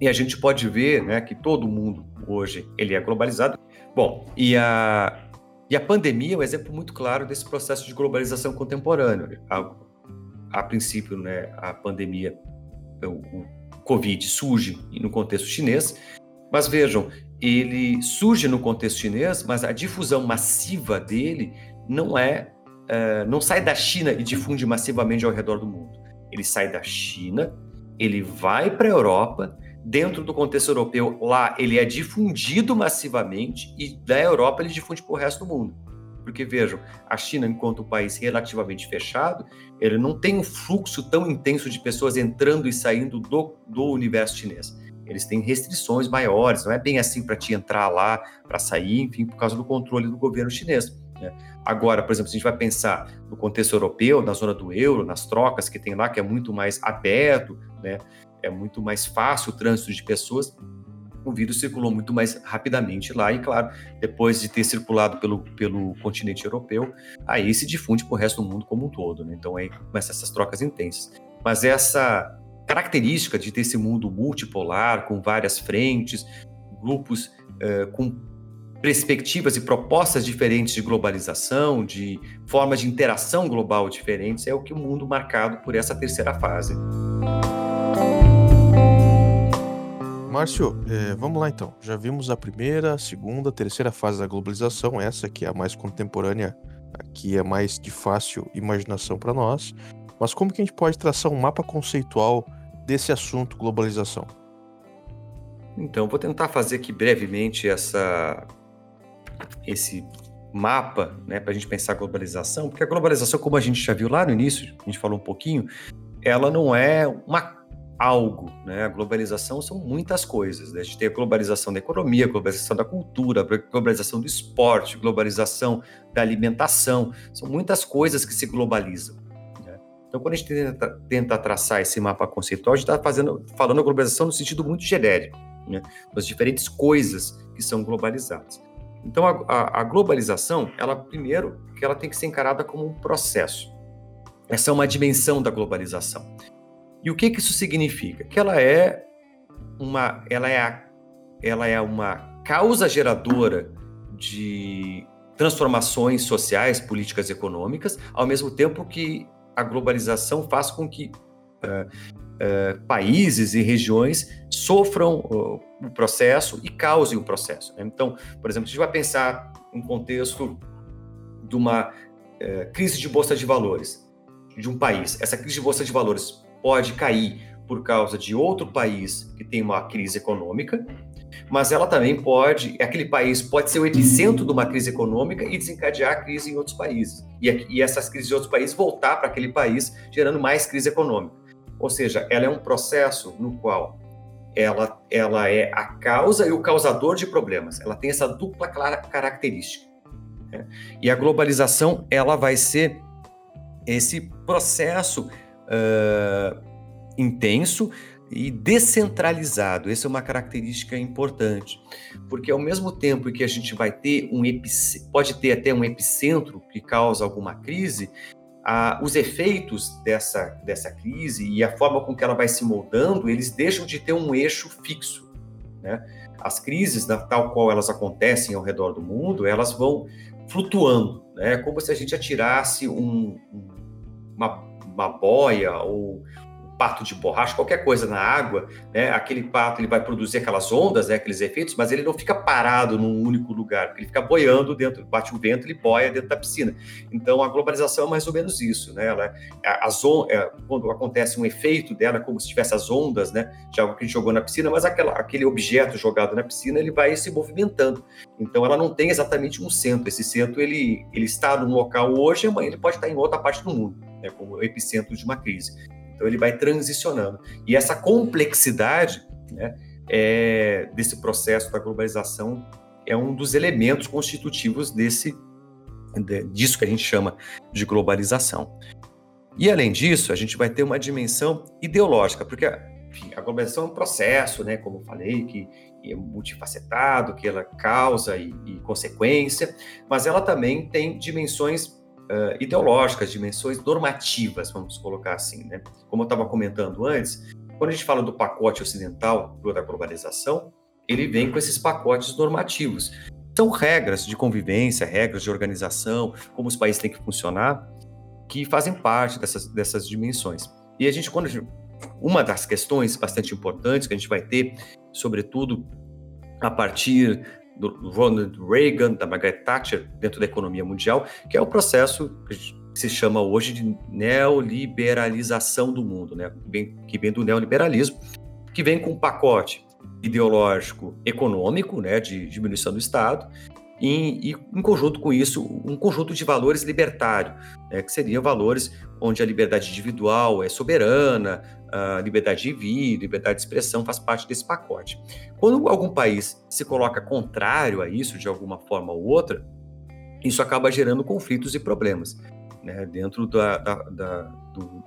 E a gente pode ver né, que todo mundo hoje ele é globalizado. Bom, e a, e a pandemia é um exemplo muito claro desse processo de globalização contemporâneo. A, a princípio, né, a pandemia, o, o Covid surge no contexto chinês, mas vejam, ele surge no contexto chinês, mas a difusão massiva dele não é, uh, não sai da China e difunde massivamente ao redor do mundo. Ele sai da China, ele vai para a Europa, dentro do contexto europeu, lá ele é difundido massivamente e da Europa ele difunde para o resto do mundo. Porque vejam, a China, enquanto um país relativamente fechado, ele não tem um fluxo tão intenso de pessoas entrando e saindo do, do universo chinês. Eles têm restrições maiores, não é bem assim para te entrar lá, para sair, enfim, por causa do controle do governo chinês. Né? Agora, por exemplo, se a gente vai pensar no contexto europeu, na zona do euro, nas trocas que tem lá, que é muito mais aberto, né? é muito mais fácil o trânsito de pessoas, o vírus circulou muito mais rapidamente lá e, claro, depois de ter circulado pelo, pelo continente europeu, aí se difunde para o resto do mundo como um todo. Né? Então aí começam essas trocas intensas. Mas essa característica de ter esse mundo multipolar, com várias frentes, grupos uh, com perspectivas e propostas diferentes de globalização, de formas de interação global diferentes, é o que o mundo marcado por essa terceira fase. Márcio, é, vamos lá então. Já vimos a primeira, segunda, terceira fase da globalização, essa que é a mais contemporânea, que é mais de fácil imaginação para nós. Mas como que a gente pode traçar um mapa conceitual desse assunto globalização? Então, vou tentar fazer aqui brevemente essa, esse mapa né, para a gente pensar a globalização, porque a globalização, como a gente já viu lá no início, a gente falou um pouquinho, ela não é uma algo, né? A globalização são muitas coisas. Né? A gente tem a globalização da economia, a globalização da cultura, a globalização do esporte, a globalização da alimentação. São muitas coisas que se globalizam. Né? Então, quando a gente tenta, tenta, traçar esse mapa conceitual, a gente está falando a globalização no sentido muito genérico, né? das diferentes coisas que são globalizadas. Então, a, a, a globalização, ela primeiro, que ela tem que ser encarada como um processo. Essa é uma dimensão da globalização. E o que, que isso significa? Que ela é uma, ela é, a, ela é uma causa geradora de transformações sociais, políticas, econômicas, ao mesmo tempo que a globalização faz com que uh, uh, países e regiões sofram o processo e causem o processo. Né? Então, por exemplo, a gente vai pensar um contexto de uma é, crise de bolsa de valores de um país, essa crise de bolsa de valores pode cair por causa de outro país que tem uma crise econômica, mas ela também pode, aquele país pode ser o epicentro de uma crise econômica e desencadear a crise em outros países. E, e essas crises de outros países voltar para aquele país, gerando mais crise econômica. Ou seja, ela é um processo no qual ela, ela é a causa e o causador de problemas. Ela tem essa dupla característica. Né? E a globalização ela vai ser esse processo uh, intenso e descentralizado. Essa é uma característica importante, porque ao mesmo tempo que a gente vai ter um pode ter até um epicentro que causa alguma crise, a, os efeitos dessa, dessa crise e a forma com que ela vai se moldando, eles deixam de ter um eixo fixo. Né? As crises, tal qual elas acontecem ao redor do mundo, elas vão flutuando, né? como se a gente atirasse um, uma, uma boia ou pato de borracha, qualquer coisa na água, né? Aquele pato ele vai produzir aquelas ondas, né? aqueles efeitos, mas ele não fica parado num único lugar, ele fica boiando dentro, bate o vento, ele boia dentro da piscina. Então a globalização é mais ou menos isso, né? Ela, as on, é, quando acontece um efeito dela, como se tivesse as ondas, né? De algo que a gente jogou na piscina, mas aquela, aquele objeto jogado na piscina ele vai se movimentando. Então ela não tem exatamente um centro. Esse centro ele, ele está num local hoje, amanhã ele pode estar em outra parte do mundo, né? Como o epicentro de uma crise. Então ele vai transicionando. E essa complexidade né, é, desse processo da globalização é um dos elementos constitutivos desse disso que a gente chama de globalização. E além disso, a gente vai ter uma dimensão ideológica, porque enfim, a globalização é um processo, né, como eu falei, que, que é multifacetado, que ela causa e, e consequência, mas ela também tem dimensões uh, ideológicas, dimensões normativas, vamos colocar assim. Né? Como eu estava comentando antes, quando a gente fala do pacote ocidental da globalização, ele vem com esses pacotes normativos. São regras de convivência, regras de organização, como os países têm que funcionar, que fazem parte dessas, dessas dimensões. E a gente, quando a gente, uma das questões bastante importantes que a gente vai ter, sobretudo a partir do Ronald Reagan, da Margaret Thatcher dentro da economia mundial, que é o processo que se chama hoje de neoliberalização do mundo, né? que, vem, que vem do neoliberalismo, que vem com um pacote ideológico econômico, né, de diminuição do Estado, e, e, em conjunto com isso, um conjunto de valores libertário, né, que seriam valores onde a liberdade individual é soberana, liberdade de vir, liberdade de expressão faz parte desse pacote. Quando algum país se coloca contrário a isso, de alguma forma ou outra, isso acaba gerando conflitos e problemas né, dentro da, da, da do,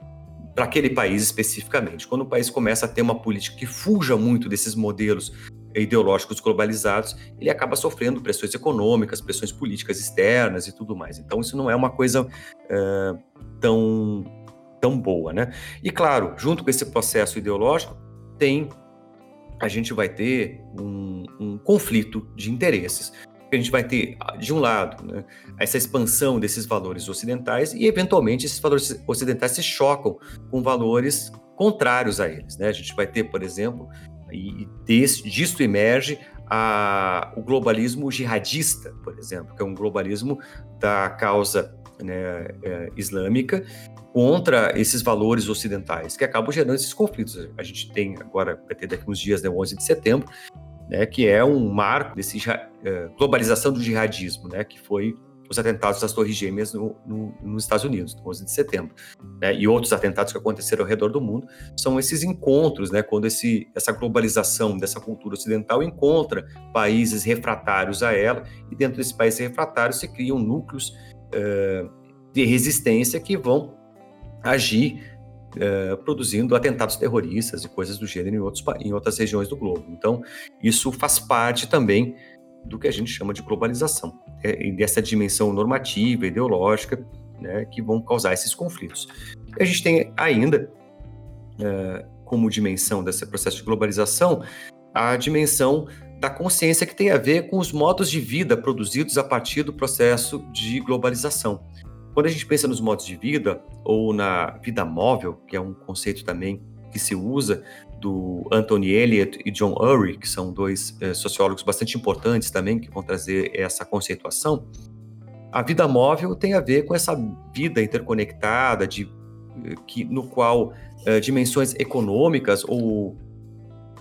para aquele país especificamente. Quando o país começa a ter uma política que fuja muito desses modelos ideológicos globalizados, ele acaba sofrendo pressões econômicas, pressões políticas externas e tudo mais. Então, isso não é uma coisa uh, tão, tão boa, né? E, claro, junto com esse processo ideológico, tem a gente vai ter um, um conflito de interesses. A gente vai ter, de um lado, né, essa expansão desses valores ocidentais e, eventualmente, esses valores ocidentais se chocam com valores contrários a eles. Né? A gente vai ter, por exemplo, e desse, disso emerge a, o globalismo jihadista, por exemplo, que é um globalismo da causa né, é, islâmica contra esses valores ocidentais, que acabam gerando esses conflitos. A gente tem agora, vai ter daqui uns dias, né, 11 de setembro, né, que é um marco desse é, globalização do jihadismo, né, que foi os atentados das Torres Gêmeas no, no, nos Estados Unidos, no 11 de setembro, né, e outros atentados que aconteceram ao redor do mundo, são esses encontros, né, quando esse, essa globalização dessa cultura ocidental encontra países refratários a ela, e dentro desses países refratários se criam núcleos uh, de resistência que vão agir uh, produzindo atentados terroristas e coisas do gênero em, outros, em outras regiões do globo. Então, isso faz parte também do que a gente chama de globalização, é, dessa dimensão normativa, ideológica, né, que vão causar esses conflitos. E a gente tem ainda, é, como dimensão desse processo de globalização, a dimensão da consciência que tem a ver com os modos de vida produzidos a partir do processo de globalização. Quando a gente pensa nos modos de vida, ou na vida móvel, que é um conceito também que se usa do Anthony Elliott e John Urry, que são dois é, sociólogos bastante importantes também, que vão trazer essa conceituação, A vida móvel tem a ver com essa vida interconectada, de, que, no qual uh, dimensões econômicas ou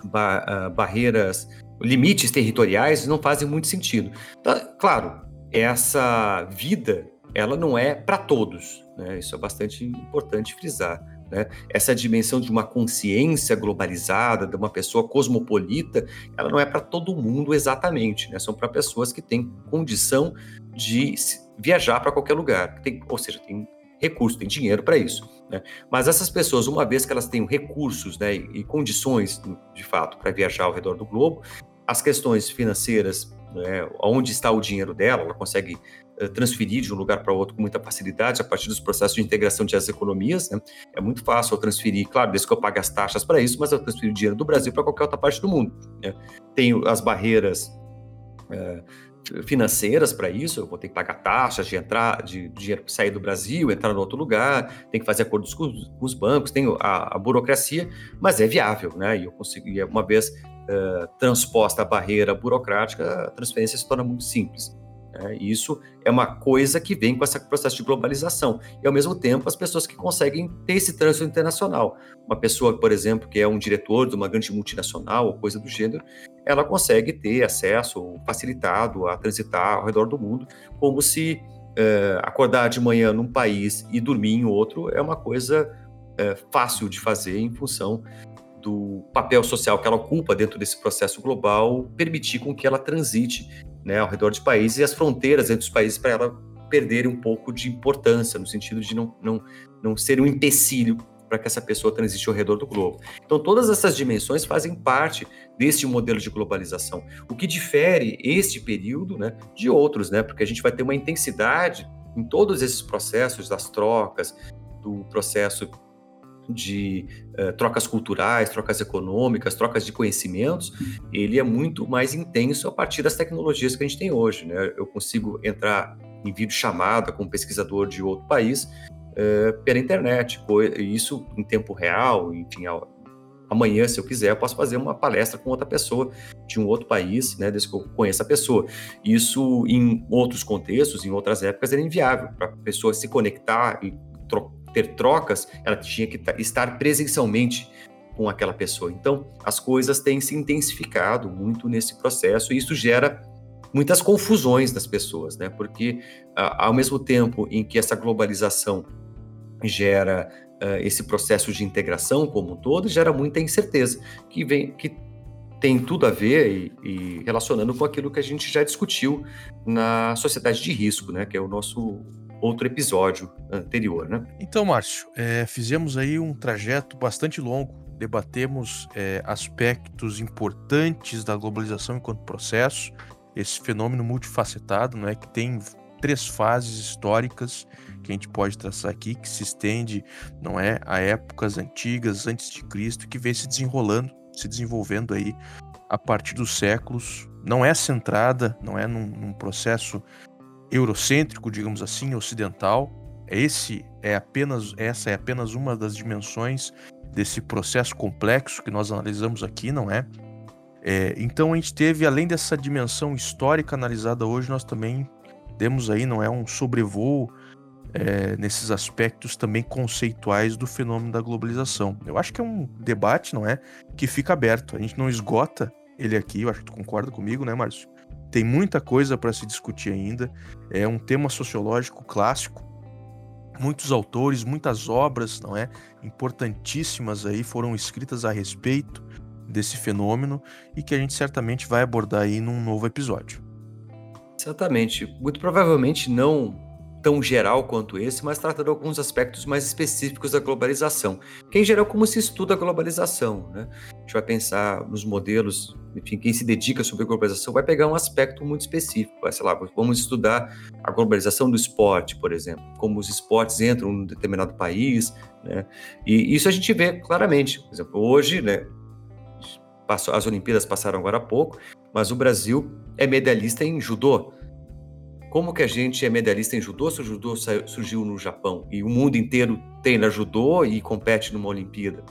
ba uh, barreiras, limites territoriais não fazem muito sentido. Então, claro, essa vida ela não é para todos, né? Isso é bastante importante frisar. Né? Essa dimensão de uma consciência globalizada, de uma pessoa cosmopolita, ela não é para todo mundo exatamente, né? são para pessoas que têm condição de viajar para qualquer lugar, tem, ou seja, tem recurso, tem dinheiro para isso. Né? Mas essas pessoas, uma vez que elas tenham recursos né, e condições, de fato, para viajar ao redor do globo, as questões financeiras, né, onde está o dinheiro dela, ela consegue transferir de um lugar para outro com muita facilidade a partir dos processos de integração de as economias. Né? É muito fácil eu transferir, claro, desde que eu pague as taxas para isso, mas eu transfiro dinheiro do Brasil para qualquer outra parte do mundo. Né? Tenho as barreiras é, financeiras para isso, eu vou ter que pagar taxas de entrar, de, dinheiro sair do Brasil, entrar no outro lugar, tem que fazer acordos com, com os bancos, tenho a, a, burocracia, mas é viável, né? E eu consigo, e uma vez uh, transposta a barreira burocrática, a transferência se torna muito simples. É, isso é uma coisa que vem com esse processo de globalização. E, ao mesmo tempo, as pessoas que conseguem ter esse trânsito internacional. Uma pessoa, por exemplo, que é um diretor de uma grande multinacional ou coisa do gênero, ela consegue ter acesso facilitado a transitar ao redor do mundo, como se é, acordar de manhã num país e dormir em outro é uma coisa é, fácil de fazer em função do papel social que ela ocupa dentro desse processo global, permitir com que ela transite né, ao redor de países e as fronteiras entre os países para ela perderem um pouco de importância, no sentido de não, não, não ser um empecilho para que essa pessoa transite ao redor do globo. Então, todas essas dimensões fazem parte deste modelo de globalização. O que difere este período né, de outros, né, porque a gente vai ter uma intensidade em todos esses processos das trocas, do processo de uh, trocas culturais, trocas econômicas, trocas de conhecimentos, ele é muito mais intenso a partir das tecnologias que a gente tem hoje. Né? Eu consigo entrar em vídeo chamada com um pesquisador de outro país uh, pela internet, isso em tempo real, enfim, amanhã, se eu quiser, eu posso fazer uma palestra com outra pessoa de um outro país, né, desde que eu conheça a pessoa. Isso, em outros contextos, em outras épocas, era inviável para a pessoa se conectar e trocar ter trocas, ela tinha que estar presencialmente com aquela pessoa. Então, as coisas têm se intensificado muito nesse processo e isso gera muitas confusões das pessoas, né? Porque ao mesmo tempo em que essa globalização gera esse processo de integração como um todo, gera muita incerteza que vem que tem tudo a ver e, e relacionando com aquilo que a gente já discutiu na sociedade de risco, né? Que é o nosso outro episódio anterior, né? Então, Márcio, é, fizemos aí um trajeto bastante longo, debatemos é, aspectos importantes da globalização enquanto processo, esse fenômeno multifacetado, não é que tem três fases históricas que a gente pode traçar aqui, que se estende, não é, a épocas antigas, antes de Cristo, que vem se desenrolando, se desenvolvendo aí a partir dos séculos. Não é centrada, não é num, num processo eurocêntrico, digamos assim, ocidental. Esse é apenas essa é apenas uma das dimensões desse processo complexo que nós analisamos aqui, não é? é então a gente teve, além dessa dimensão histórica analisada hoje, nós também temos aí, não é, um sobrevoo é, nesses aspectos também conceituais do fenômeno da globalização. Eu acho que é um debate, não é, que fica aberto. A gente não esgota ele aqui. Eu acho que tu concorda comigo, né, Márcio? Tem muita coisa para se discutir ainda. É um tema sociológico clássico. Muitos autores, muitas obras, não é, importantíssimas aí foram escritas a respeito desse fenômeno e que a gente certamente vai abordar aí num novo episódio. Exatamente. Muito provavelmente não tão geral quanto esse, mas tratando alguns aspectos mais específicos da globalização. Que em geral como se estuda a globalização, né? A gente vai pensar nos modelos, enfim, quem se dedica sobre a globalização vai pegar um aspecto muito específico, vai, sei lá, vamos estudar a globalização do esporte, por exemplo, como os esportes entram num determinado país, né? E isso a gente vê claramente. Por exemplo, hoje, né, as Olimpíadas passaram agora há pouco, mas o Brasil é medalhista em judô. Como que a gente é medalhista em judô se o judô surgiu no Japão e o mundo inteiro treina judô e compete numa Olimpíada?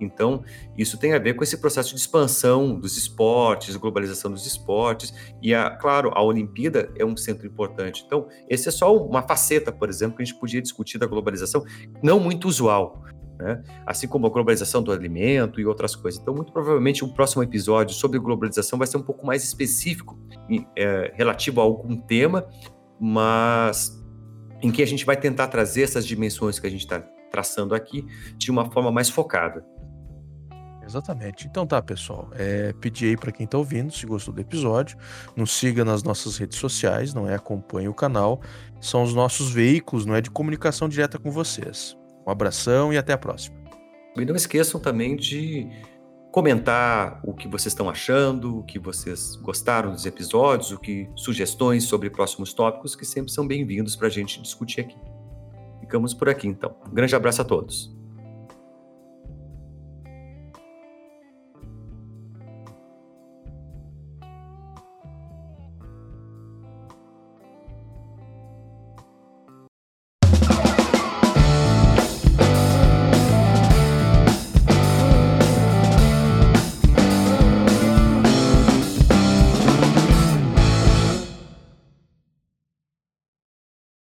Então, isso tem a ver com esse processo de expansão dos esportes, globalização dos esportes, e, a, claro, a Olimpíada é um centro importante. Então, esse é só uma faceta, por exemplo, que a gente podia discutir da globalização, não muito usual, né? assim como a globalização do alimento e outras coisas. Então, muito provavelmente, o próximo episódio sobre globalização vai ser um pouco mais específico, é, relativo a algum tema, mas em que a gente vai tentar trazer essas dimensões que a gente está traçando aqui de uma forma mais focada. Exatamente. Então tá, pessoal. É, pedir aí para quem está ouvindo, se gostou do episódio, nos siga nas nossas redes sociais, não é? Acompanhe o canal. São os nossos veículos, não é? De comunicação direta com vocês. Um abração e até a próxima. E não esqueçam também de comentar o que vocês estão achando, o que vocês gostaram dos episódios, o que sugestões sobre próximos tópicos que sempre são bem-vindos para a gente discutir aqui. Ficamos por aqui então. Um grande abraço a todos.